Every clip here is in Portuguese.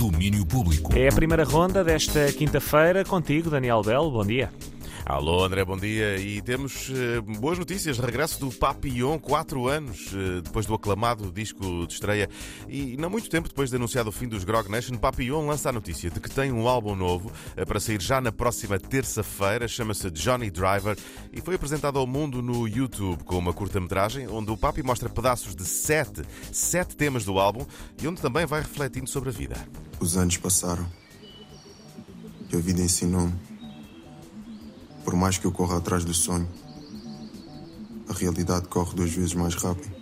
Domínio Público. É a primeira ronda desta quinta-feira contigo, Daniel Belo. Bom dia. Alô André, bom dia. E temos uh, boas notícias. Regresso do Papillon, 4 anos uh, depois do aclamado disco de estreia. E não muito tempo depois de anunciado o fim dos Grog Nation, Papillon lança a notícia de que tem um álbum novo uh, para sair já na próxima terça-feira. Chama-se Johnny Driver e foi apresentado ao mundo no YouTube com uma curta-metragem onde o Papi mostra pedaços de sete, sete temas do álbum e onde também vai refletindo sobre a vida. Os anos passaram e a vida ensinou-me por mais que eu corra atrás do sonho, a realidade corre duas vezes mais rápido.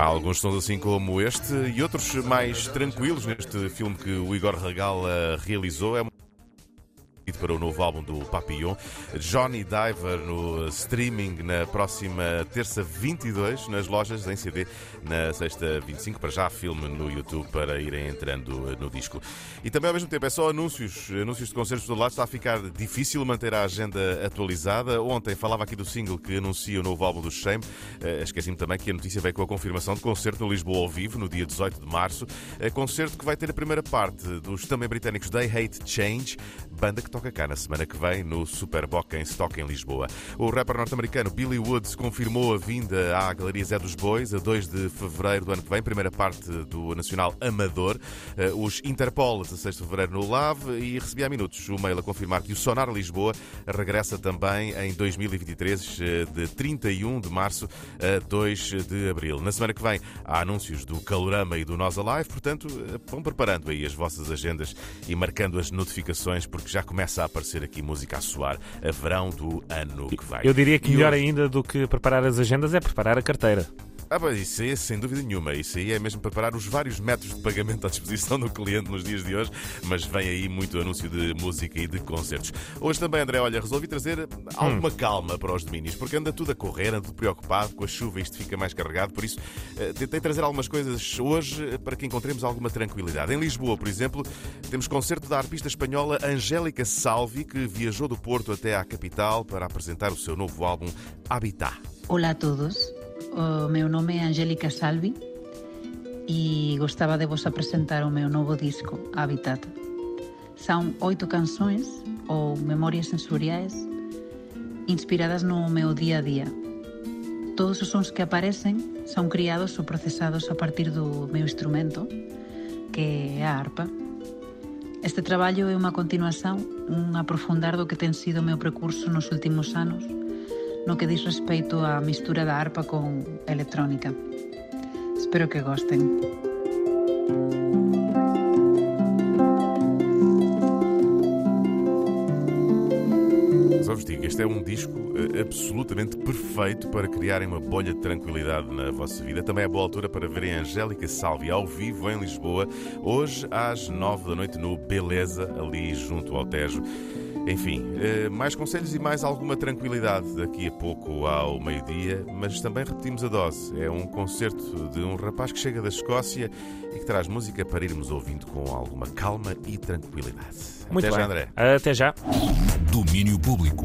Há alguns sons assim como este e outros mais tranquilos neste filme que o Igor Regala realizou. É para o novo álbum do Papillon. Johnny Diver no streaming na próxima terça 22, nas lojas em CD na sexta 25, para já filme no YouTube para irem entrando no disco. E também ao mesmo tempo é só anúncios, anúncios de concertos do lado, está a ficar difícil manter a agenda atualizada. Ontem falava aqui do single que anuncia o novo álbum do Shame. Uh, Esqueci-me também que a notícia veio com a confirmação de concerto no Lisboa ao vivo no dia 18 de março. Uh, concerto que vai ter a primeira parte dos também britânicos They Hate Change, banda que toca cá na semana que vem no Superboc em Stock em Lisboa. O rapper norte-americano Billy Woods confirmou a vinda à Galeria Zé dos Bois a 2 de fevereiro do ano que vem, primeira parte do Nacional Amador. Eh, os Interpol, 16 de fevereiro no LAV e recebi há minutos o mail a confirmar que o Sonar Lisboa regressa também em 2023, eh, de 31 de março a 2 de abril. Na semana que vem há anúncios do Calorama e do Nós Alive, portanto, eh, vão preparando aí as vossas agendas e marcando as notificações, porque já começa a aparecer aqui música a soar a verão do ano que vem. Eu diria que melhor ainda do que preparar as agendas é preparar a carteira. Ah, pois isso aí, sem dúvida nenhuma. Isso aí é mesmo preparar os vários métodos de pagamento à disposição do cliente nos dias de hoje, mas vem aí muito anúncio de música e de concertos. Hoje também, André, olha, resolvi trazer alguma calma para os domínios, porque anda tudo a correr, anda tudo preocupado, com a chuva isto fica mais carregado, por isso eh, tentei trazer algumas coisas hoje eh, para que encontremos alguma tranquilidade. Em Lisboa, por exemplo, temos concerto da arpista espanhola Angélica Salvi, que viajou do Porto até à capital para apresentar o seu novo álbum Habitat. Ola a todos, O meu nome é Angélica Salvi e gostaba de vos apresentar o meu novo disco, Habitat. São oito canções ou memorias sensoriais inspiradas no meu día a día. Todos os sons que aparecen son criados ou procesados a partir do meu instrumento, que é a arpa. Este traballo é unha continuación, un aprofundar do que ten sido o meu percurso nos últimos anos, no que diz respeito á mistura da arpa con electrónica. Espero que gosten. Só vos digo, este é um disco eh, absolutamente perfeito para criarem uma bolha de tranquilidade na vossa vida. Também é boa altura para verem a Angélica Salvi ao vivo em Lisboa, hoje às nove da noite no Beleza, ali junto ao Tejo. Enfim, eh, mais conselhos e mais alguma tranquilidade daqui a pouco ao meio-dia, mas também repetimos a dose. É um concerto de um rapaz que chega da Escócia e que traz música para irmos ouvindo com alguma calma e tranquilidade. Muito Até bem. já, André. Até já. Domínio Público.